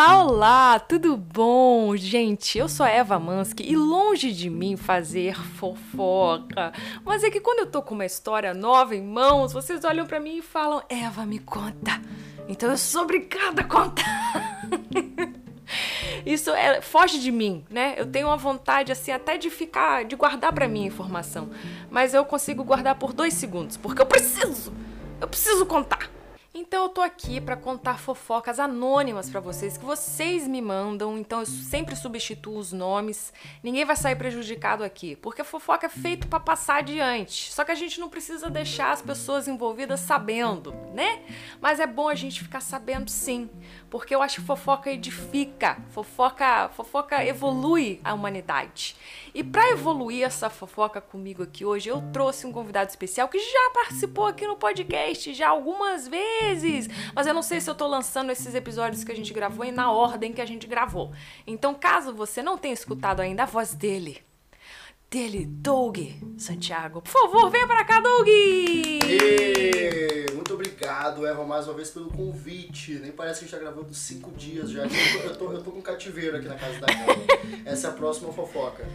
Olá, olá, tudo bom? Gente, eu sou a Eva Mansky e longe de mim fazer fofoca. Mas é que quando eu tô com uma história nova em mãos, vocês olham para mim e falam: Eva, me conta. Então eu sou obrigada a contar. Isso é, foge de mim, né? Eu tenho uma vontade assim até de ficar, de guardar para mim a informação, mas eu consigo guardar por dois segundos, porque eu preciso, eu preciso contar. Então eu tô aqui para contar fofocas anônimas para vocês que vocês me mandam. Então eu sempre substituo os nomes. Ninguém vai sair prejudicado aqui, porque fofoca é feito para passar adiante. Só que a gente não precisa deixar as pessoas envolvidas sabendo, né? Mas é bom a gente ficar sabendo sim, porque eu acho que fofoca edifica, fofoca, fofoca evolui a humanidade. E para evoluir essa fofoca comigo aqui hoje, eu trouxe um convidado especial que já participou aqui no podcast já algumas vezes, mas eu não sei se eu tô lançando esses episódios que a gente gravou e na ordem que a gente gravou. Então, caso você não tenha escutado ainda a voz dele, dele, Doug Santiago. Por favor, venha para cá, Doug! E... Muito obrigado, Eva, mais uma vez pelo convite. Nem parece que a gente tá gravando cinco dias já. Eu tô, eu tô, com um cativeiro aqui na casa da Eva. Essa é a próxima fofoca.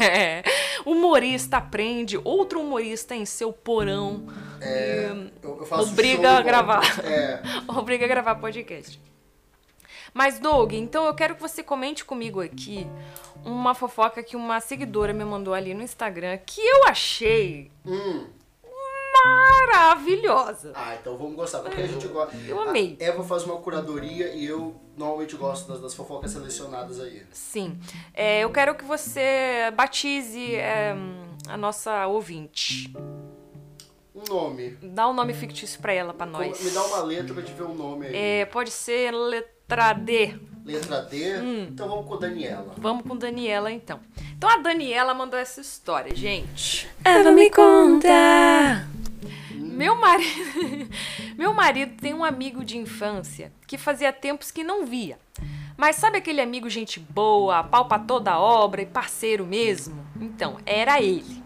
É. Humorista aprende, outro humorista em seu porão. É, eu, eu faço obriga show a gravar. É, Obriga a gravar podcast. Mas, Doug, então eu quero que você comente comigo aqui uma fofoca que uma seguidora me mandou ali no Instagram que eu achei hum. maravilhosa. Ah, então vamos gostar, porque a gente gosta. Eu amei. A Eva faz uma curadoria e eu normalmente gosto das, das fofocas selecionadas aí. Sim. É, eu quero que você batize é, a nossa ouvinte. Um nome. Dá um nome fictício pra ela, pra nós. Me dá uma letra pra gente ver um nome aí. É, pode ser letra D. Letra D. Hum. Então vamos com Daniela. Vamos com Daniela, então. Então a Daniela mandou essa história, gente. Eva me conta. Meu marido, meu marido tem um amigo de infância que fazia tempos que não via. Mas sabe aquele amigo gente boa, pau pra toda obra e parceiro mesmo? Então, era ele.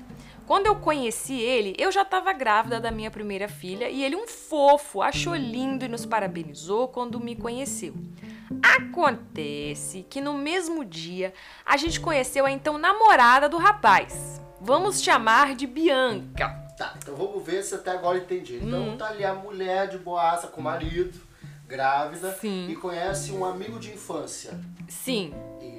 Quando eu conheci ele, eu já estava grávida da minha primeira filha e ele, um fofo, achou lindo e nos parabenizou quando me conheceu. Acontece que no mesmo dia a gente conheceu a então namorada do rapaz. Vamos chamar de Bianca. Tá, então vamos ver se até agora eu entendi. Então Hum. tá ali a mulher de boaça com o marido, grávida, Sim. e conhece um amigo de infância. Sim,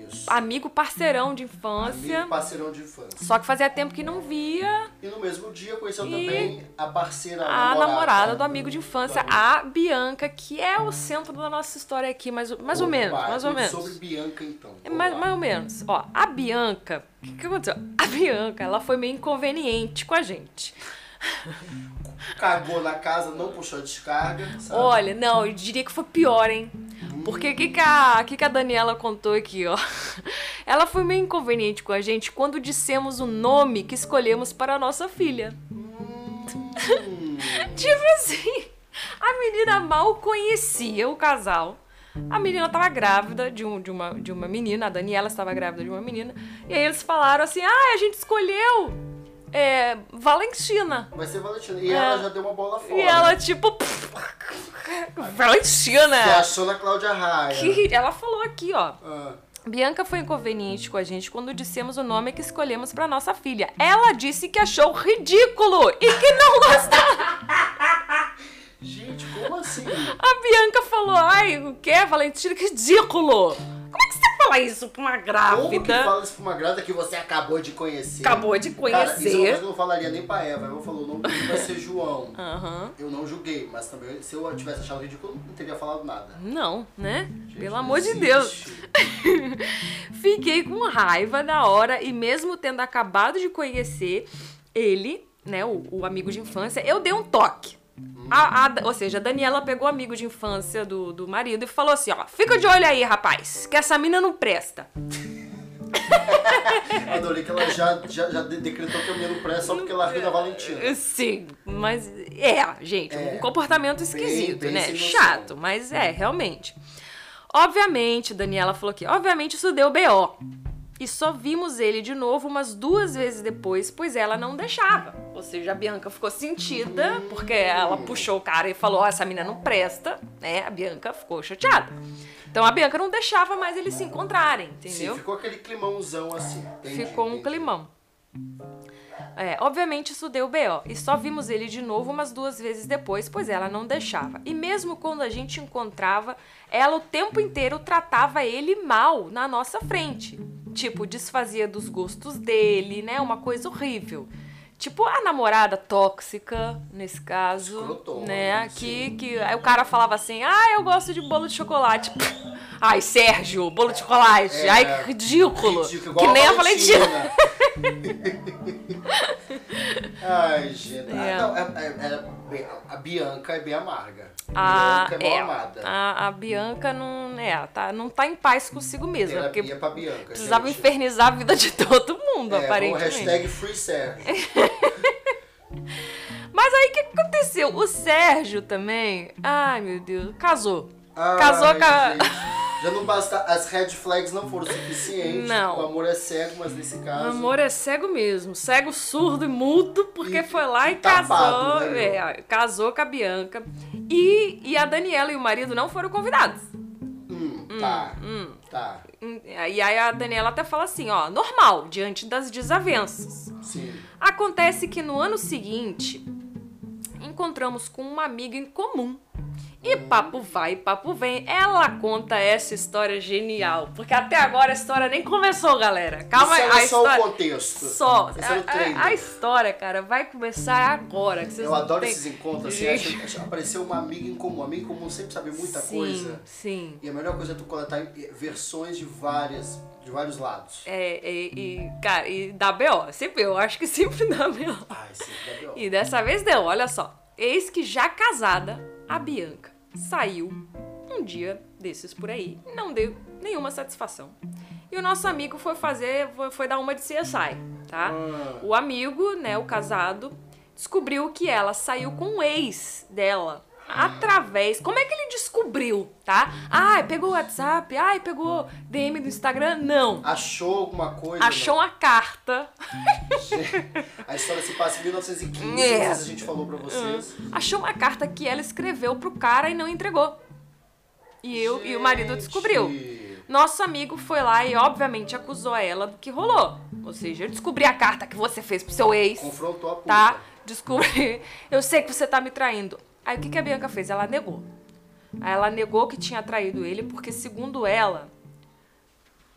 Isso. amigo parceirão de infância. Amigo parceirão de infância. Só que fazia tempo que não via E no mesmo dia conheceu E também a parceira, a namorada, namorada do amigo de infância, Do a Bianca, que é o centro da nossa história aqui, mais, ou- mais ou menos, mais ou menos. Sobre Bianca, então. É mais, mais ou menos. Ó, a Bianca, o que, que aconteceu? A Bianca, ela foi meio inconveniente com a gente. Cagou na casa, não puxou a descarga. Sabe? Olha, não, eu diria que foi pior, hein? Porque o que, que, a, que, que a Daniela contou aqui, ó? Ela foi meio inconveniente com a gente quando dissemos o nome que escolhemos para a nossa filha. Hum, Tipo assim, a menina mal conhecia o casal. A menina tava grávida de, um, de, uma, de uma menina, a Daniela estava grávida de uma menina. E aí eles falaram assim: ah, a gente escolheu é, Valentina. vai ser Valentina. E É. ela já deu uma bola fora. E ela, tipo, Valentina. Você achou na Cláudia Raia. Que ri- ela falou aqui, ó. Ah, Bianca foi inconveniente com a gente quando dissemos o nome que escolhemos para nossa filha. Ela disse que achou ridículo e que não gostava. gente, como assim? A Bianca falou: ai, o que, Valentina? Que ridículo! Como é que você fala isso pra uma Como que grávida? fala isso pra uma grávida que você acabou de conhecer? Acabou de Cara, isso é uma coisa conhecer. que eu não falaria nem pra Eva. Eva falou, o nome dele vai ser João. Aham. Eu não julguei, mas também se eu tivesse achado ridículo, eu não teria falado nada. Não, né? Gente, Pelo amor de existe. Deus. Fiquei com raiva na hora e mesmo tendo acabado de conhecer ele, né, o, o amigo de infância, eu dei um toque. A- a- ou seja, a Daniela pegou o amigo de infância do, do marido e falou assim, ó, fica de olho aí, rapaz, que essa mina não presta. Adorei que ela já, já, já de- decretou que eu ia no pré só porque ela riu da Valentina. Sim, mas é, gente, É. um comportamento esquisito, bem né? sem noção. Chato, mas é, realmente. Obviamente, Daniela falou aqui, obviamente isso deu BO. E só vimos ele de novo umas duas vezes depois, pois ela não deixava. Ou seja, a Bianca ficou sentida, porque ela puxou o cara e falou: Ó, essa menina não presta, né? A Bianca ficou chateada. Então a Bianca não deixava mais eles se encontrarem, entendeu? Sim, ficou aquele climãozão assim. Entendi, Ficou um entendi. climão. É, obviamente isso deu B.O. E só vimos ele de novo umas duas vezes depois, pois ela não deixava. E mesmo quando a gente encontrava, ela o tempo inteiro tratava ele mal na nossa frente. Tipo, desfazia dos gostos dele, né? Uma coisa horrível. Tipo, a namorada tóxica, nesse caso, Escrotona, né? sim. Que, que aí o cara falava assim, ah, eu gosto de bolo de chocolate. Ai, Sérgio, bolo de chocolate. É, Ai, que ridículo. Ridículo, que nem a Valentina. Ai, gente. É. Ah, não, é- é- é a Bianca é bem amarga. A, Bianca é mal é, amada. a, a Bianca não, é, tá, não tá em paz consigo mesma. Terapia Porque pra Bianca. precisava gente. infernizar a vida de todo mundo, É, aparentemente. hashtag Free Sérgio. Mas aí o que aconteceu? O Sérgio também, ai meu Deus, casou. Ai, Casou com a- Já não basta. As red flags não foram suficientes. Não. O amor é cego, mas nesse O caso. amor é cego mesmo, cego, surdo e mudo, porque E- foi lá e e tapado, casou, né, é, casou com a Bianca. E, e a Daniela e o marido não foram convidados. Hum, tá. Tá. E aí a Daniela até fala assim, ó, normal, diante das desavenças. Sim. Acontece que no ano seguinte encontramos com uma amiga em comum. E papo vai, papo vem. Ela conta essa história genial. Porque até agora a história nem começou, galera. Calma aí. A só história. o contexto. Só. O A, a- história, cara, vai começar agora. Eu adoro esses encontros, assim, acho- acho- apareceu uma amiga em comum. Amiga em comum sempre sabe muita sim, coisa. Sim. E a melhor coisa é tu coletar versões de várias, de vários lados. É, e, e, cara, e dá B.O. Sempre, eu acho que sempre dá B.O. Ai, sim, Gabriel. E dessa vez deu, olha só. Eis que já casada, a Bianca saiu um dia desses por aí, não deu nenhuma satisfação. E o nosso amigo foi fazer, foi, foi dar uma de CSI, tá? Ah. O amigo, né, o casado, descobriu que ela saiu com o ex dela. Através. Como é que ele descobriu, tá? Ai, pegou o WhatsApp, ai, pegou DM do Instagram. Não. Achou alguma coisa? Achou uma carta A história se passa em 1915, É. a gente falou pra vocês. achou uma carta que ela escreveu pro cara e não entregou. E, eu, e o marido Gente. descobriu. Nosso amigo foi lá e, obviamente, acusou ela do que rolou. Ou seja, eu descobri a carta que você fez pro seu ex, Confrontou a puta. tá? Descobri. Eu sei que você tá me traindo. Aí o que, que a Bianca fez? Ela negou. Aí ela negou que tinha traído ele, porque, segundo ela,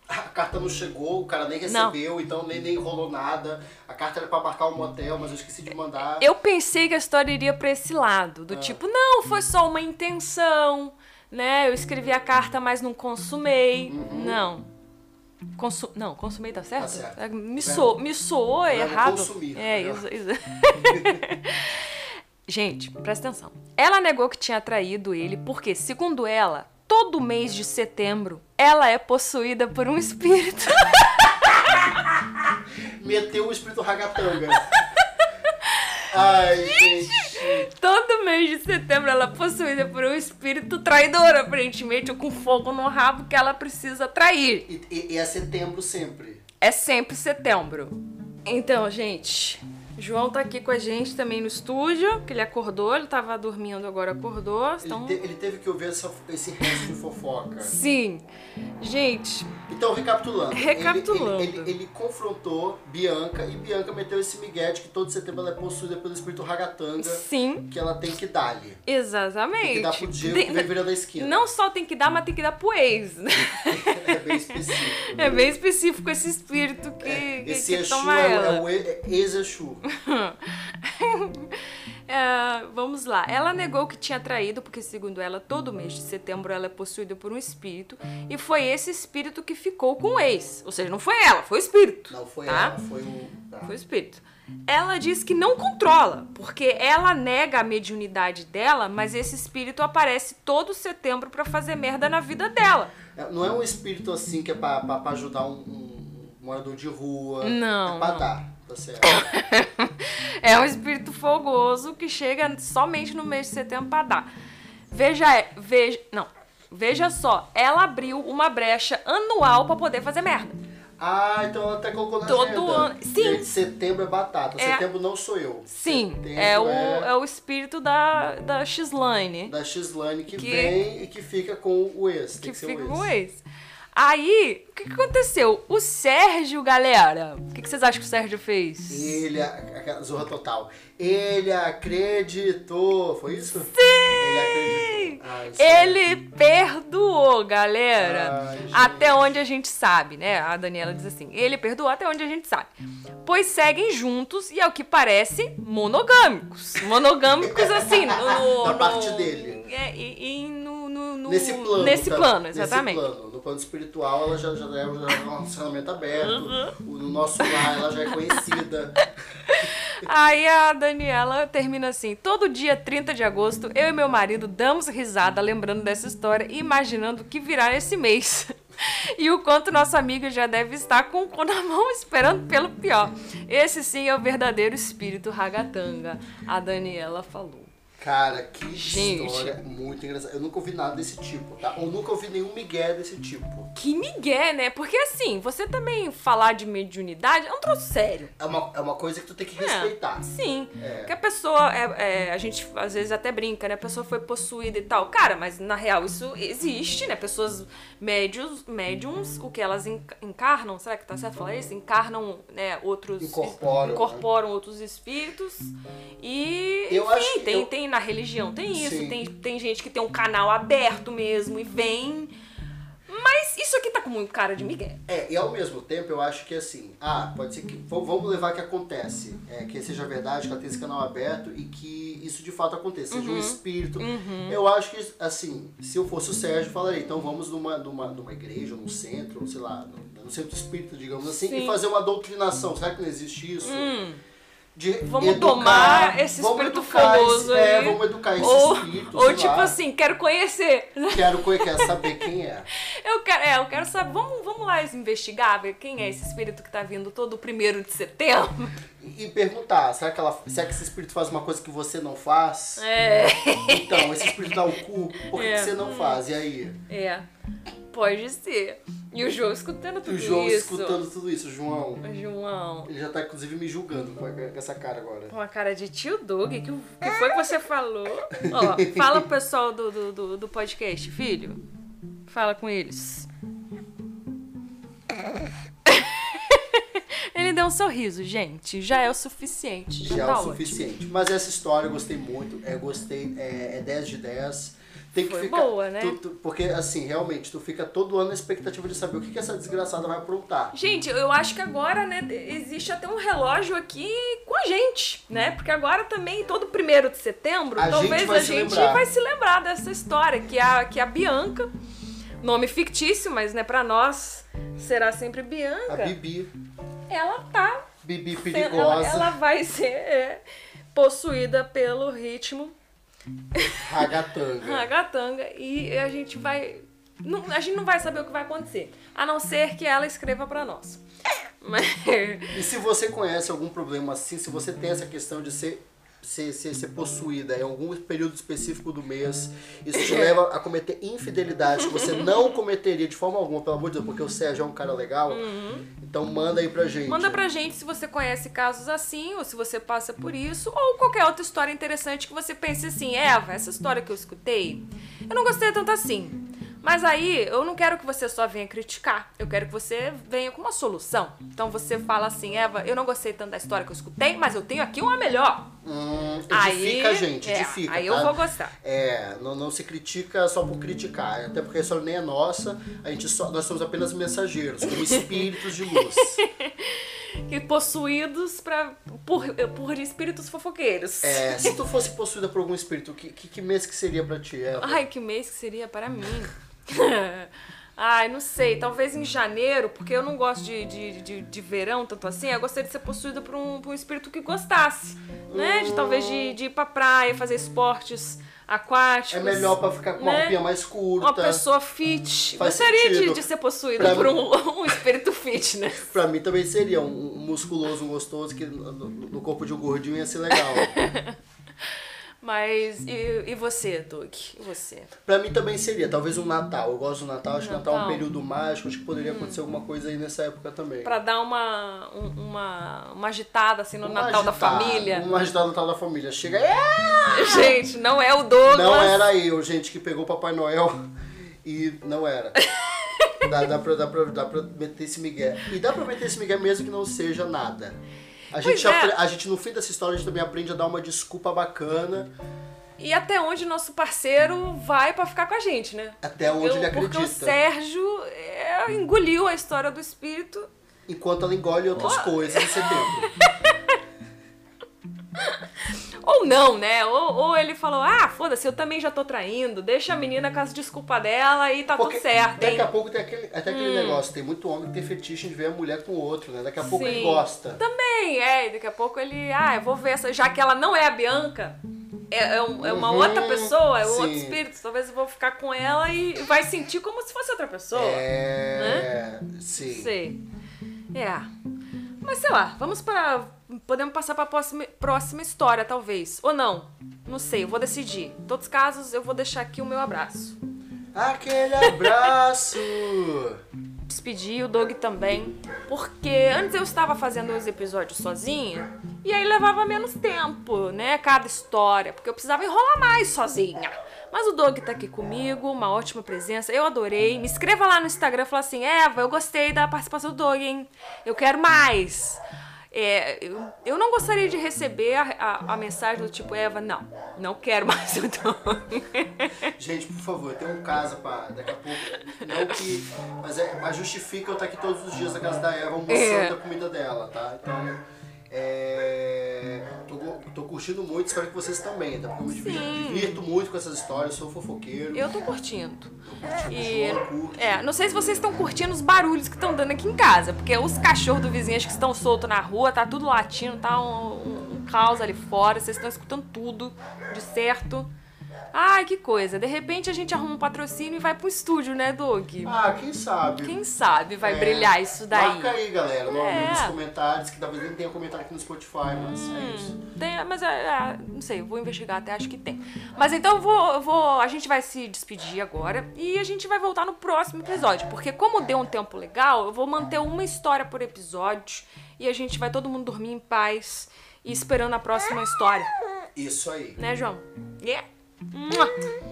A carta não chegou, o cara nem recebeu, então nem, nem rolou nada. A carta era pra marcar um motel, mas eu esqueci de mandar. Eu pensei que a história iria pra esse lado, do tipo, não, foi só uma intenção, né? Eu escrevi a carta, mas não consumei. Não. Consu não, consumei tá certo? Tá certo. É, Me, so me soou errado. consumir, é, isso, isso. Gente, presta atenção. Ela negou que tinha traído ele porque, segundo ela, todo mês de setembro ela é possuída por um espírito. Meteu o espírito ragatanga. Ai, gente. Todo mês de setembro ela é possuída por um espírito traidor, aparentemente, ou com fogo no rabo que ela precisa trair. E, e- e é setembro sempre. É sempre setembro. Então, gente, João tá aqui com a gente também no estúdio, que ele acordou, ele tava dormindo, agora acordou. Ele, Então, te- ele teve que ouvir essa- esse resto de fofoca. sim. Gente, Então, recapitulando. ele- Recapitulando. Ele, ele- ele confrontou Bianca e Bianca meteu esse migué de que todo setembro ela é possuída pelo espírito ragatanga, sim, que ela tem que dar-lhe. Tem exatamente. que dar pro Diego Tem- que vem virando a esquina. não só tem que dar, mas tem que dar pro ex. né? É bem específico. É bem específico esse espírito que, É, que, esse que Exu toma é, ela. é o é ex-Exu. É, vamos lá. Ela negou que tinha traído, porque, segundo ela, todo mês de setembro ela é possuída por um espírito. E foi esse espírito que ficou com o ex. Ou seja, não foi ela, foi o espírito. Não foi tá? ela, foi o. tá. Foi o espírito. Ela diz que não controla, porque ela nega a mediunidade dela, mas esse espírito aparece todo setembro pra fazer merda na vida dela. É, Não é um espírito assim que é pra, pra, pra ajudar um, um morador de rua. Não, É pra não. dar, tá. É um espírito fogoso que chega somente no mês de setembro pra dar. Veja, veja, não. Veja só, ela abriu uma brecha anual pra poder fazer merda. Ah, então ela até colocou na Todo agenda. ano- sim. Setembro é batata. É. Setembro não sou eu. Sim, Setembro é o, é o espírito da, da X-Line. da X-Line que, Que- vem e que fica com o ex. Que que ser fica o com ex. Aí, o que, que aconteceu? O Sérgio, galera, o que, que vocês acham que o Sérgio fez? Ele, aquela zorra total. Ele acreditou. Foi isso? Sim! Ele acreditou. Sério. Ele perdoou, galera. Ai, gente. até onde a gente sabe, né? A Daniela diz assim: ele perdoou até onde a gente sabe. Pois seguem juntos e, ao que parece, monogâmicos. Monogâmicos, assim, no. no- parte dele. É, e, e no, no- no- Nesse plano. Nesse tá? plano, exatamente. Nesse plano. No plano espiritual, ela já, já, é, já é um relacionamento aberto. Uhum. O- No nosso lar, ela já é conhecida. Aí a Daniela termina assim: todo dia 30 de agosto, eu e meu marido damos risada lembrando dessa história e imaginando o que virá esse mês. E o quanto nossa amiga já deve estar com o cu na mão esperando pelo pior. Esse sim é o verdadeiro espírito ragatanga, a Daniela falou. Cara, que Gente. história muito engraçada. Eu nunca ouvi nada desse tipo, tá? Ou nunca ouvi nenhum migué desse tipo. Que migué, né? Porque assim, você também falar de mediunidade é um troço sério. É uma, é uma coisa que tu tem que É, respeitar. Sim. É. Que a pessoa, é, é, a gente às vezes até brinca, né? A pessoa foi possuída e tal. Cara, mas na real isso existe, né? Pessoas médios, médiums, o que elas enca- encarnam, será que tá certo falar isso? Encarnam, né, outros... Incorporam, né? Incorporam outros espíritos. E, Eu enfim, acho que tem, eu- tem na religião, tem isso. Sim. Tem, tem gente que tem um canal aberto mesmo e vem... Mas isso aqui tá com muito cara de Miguel. É, e ao mesmo tempo eu acho que assim, ah, pode ser que. Vamos levar que acontece. É, que seja verdade, que ela tem esse canal aberto e que isso de fato aconteça, seja Uhum. um espírito. Eu acho que, assim, se eu fosse o Sérgio, eu falaria, então vamos numa, numa, numa igreja, num centro, sei lá, no, centro espírita, digamos assim, Sim. e fazer uma doutrinação. Será que não existe isso? De Vamos educar, tomar esse vamos espírito famoso É, aí. vamos educar esse Ou, espírito. ou tipo lá. assim, quero conhecer. Quero, saber quem é. Eu quero, é, eu quero saber. Vamos, vamos lá investigar, ver quem é esse espírito que tá vindo todo primeiro de setembro. E e perguntar, será que, ela, será que esse espírito faz uma coisa que você não faz? É. Então, esse espírito dá o cu, por que, É. que você não faz? E aí? É. Pode ser. E o João escutando E tudo o João isso. escutando tudo isso, João. João. Ele já tá, inclusive, me julgando com essa cara agora. Com a cara de tio Doug, que, que foi que você falou? Ó, fala pro pessoal do, do, do, do podcast, filho. Fala com eles. Ele deu um sorriso, gente. Já é o suficiente. Já, Já é tá o ótimo. suficiente. Mas essa história eu gostei muito. É, gostei, é, é 10 de 10. Tem que Foi ficar. boa, né? tu- tu- porque, assim, realmente, tu fica todo ano na expectativa de saber o que, que essa desgraçada vai aprontar. Gente, eu acho que agora, né, existe até um relógio aqui com a gente, né? Porque agora também, todo primeiro de setembro, A talvez gente a se gente lembrar. vai se lembrar dessa história, que a, que a Bianca, nome fictício, mas né, pra nós será sempre A Bianca, Bibi, ela tá, Bibi perigosa. ela, ela vai ser é, possuída pelo ritmo Ragatanga. ragatanga e a gente vai. não- a gente não vai saber o que vai acontecer. A não ser que ela escreva pra nós. Mas. E se você conhece algum problema assim, se você tem essa questão de ser, ser, ser, ser possuída em algum período específico do mês, isso te leva a cometer infidelidades que você não cometeria de forma alguma, pelo amor de Deus, porque o Sérgio é um cara legal. Então manda aí pra gente. Manda pra gente se você conhece casos assim, ou se você passa por isso, ou qualquer outra história interessante que você pense assim, Eva, essa história que eu escutei, eu não gostei tanto assim. Mas aí, eu não quero que você só venha criticar. Eu quero que você venha com uma solução. Então você fala assim, Eva, eu não gostei tanto da história que eu escutei, mas eu tenho aqui uma melhor. Hum, Aí, edifica, gente, é, edifica. aí tá? eu vou gostar. É, não, não se critica só por criticar, até porque a história nem é nossa, a gente só, nós somos apenas mensageiros, como espíritos de luz. Que possuídos pra, por, por espíritos fofoqueiros. É, se tu fosse possuída por algum espírito, que, que, que mês que seria pra ti, Eva? Ai, que mês que seria para mim? Ai, não sei. Talvez em janeiro, porque eu não gosto de, de, de, de verão tanto assim. Eu gostaria de ser possuída por um, por um espírito que gostasse, né? De talvez de, de ir pra praia, fazer esportes aquáticos. É melhor pra ficar com uma né? roupinha mais curta. Uma pessoa fit. Faz Gostaria de, de ser possuída Pra por um, um espírito fitness. Pra mim também seria um, um musculoso, um gostoso, que no, no- no corpo de um gordinho ia ser legal. Mas e, e você, Doug? E você? Pra mim também seria, talvez um Natal. Eu gosto do Natal, acho que Natal é um período mágico, acho que poderia acontecer alguma coisa aí nessa época também. Pra dar uma, um- uma, uma agitada assim no Natal da família. Uma agitada no Natal da família. Chega, é! Gente, não é o Douglas. Não era eu, gente, que pegou o Papai Noel e não era. Dá, dá, pra, dá, pra, dá pra meter esse migué. E dá pra meter esse migué mesmo que não seja nada. A gente, é. a gente, no fim dessa história, a gente também aprende a dar uma desculpa bacana E até onde nosso parceiro vai pra ficar com a gente, né? até onde Eu- ele porque o acredita. Sérgio é, engoliu a história do espírito. Enquanto ela engole outras coisas em setembro. Não, né? Ou, ou ele falou, ah, foda-se, eu também já tô traindo, deixa a menina com as desculpas dela e tá Porque tudo certo, daqui hein? a pouco tem aquele, até aquele negócio, tem muito homem que tem fetiche de ver a mulher com o outro, né? Daqui a pouco ele Sim. gosta. Também, é, daqui a pouco ele, ah, eu vou ver essa, já que ela não é a Bianca, é, é um- é uma Uhum, outra pessoa, é um outro sim. espírito, talvez eu vou ficar com ela e vai sentir como se fosse outra pessoa. É. Sim. Sei. É. Mas sei lá, vamos para. Podemos passar para a próxima, próxima história, talvez. Ou não. Não sei, eu vou decidir. Em todos os casos, eu vou deixar aqui o meu abraço. Aquele abraço! Despedir o Doug também. Porque antes eu estava fazendo os episódios sozinha. E aí levava menos tempo, né? Cada história. Porque eu precisava enrolar mais sozinha. Mas o Doug tá aqui comigo, uma ótima presença. Eu adorei. Me inscreva lá no Instagram e fala assim: Eva, eu gostei da participação do Doug, hein? Eu quero mais. É, eu, eu não gostaria de receber a, a, a mensagem do tipo, Eva, não, não quero mais o Doug. Gente, por favor, tem um caso pra daqui a pouco. Não que. Mas, é, mas justifica eu estar aqui todos os dias na casa da Eva almoçando É. a comida dela, tá? Então. É, tô, tô curtindo muito, espero que vocês também, tá? Porque eu me divirto, muito com essas histórias, sou fofoqueiro. Eu tô curtindo. Tô curtindo, E, o João curte. é, não sei se vocês estão curtindo os barulhos que estão dando aqui em casa, porque os cachorros do vizinho acho que estão soltos na rua, tá tudo latindo, tá um, um- um caos ali fora, vocês estão escutando tudo de certo. Ai, que coisa. De repente a gente arruma um patrocínio e vai pro estúdio, né, Doug? Ah, quem sabe? Quem sabe vai É, brilhar isso daí. Marca aí, galera, no- É. nos comentários, que talvez nem tenha comentário aqui no Spotify, mas Hum. é isso. Tem, mas é, é, não sei, vou investigar até, acho que tem. Mas então eu vou, vou. A gente vai se despedir agora e a gente vai voltar no próximo episódio. Porque como deu um tempo legal, eu vou manter uma história por episódio e a gente vai todo mundo dormir em paz e esperando a próxima história. Isso aí. Né, João? Yeah.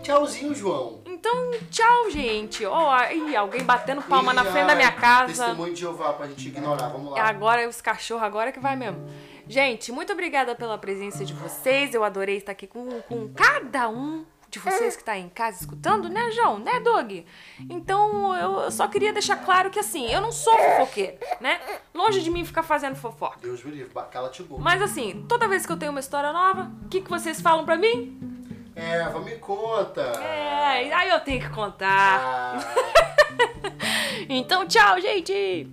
Tchauzinho, João. Então, tchau, gente. Ó, aí, alguém batendo palma na frente da minha casa. Testemunho de Jeová pra gente ignorar, vamos lá. Agora os cachorros, agora que vai mesmo. Gente, muito obrigada pela presença de vocês. Eu adorei estar aqui com, com cada um de vocês que está em casa escutando, né, João? Né, Doug? Então, eu, eu só queria deixar claro que, assim, eu não sou fofoqueira, né? Longe de mim ficar fazendo fofoca. Deus me livre, cala-te boca. Mas, assim, toda vez que eu tenho uma história nova, o que, que vocês falam pra mim? Eva, me conta. É, aí eu tenho que contar. Ah. Então, tchau, gente!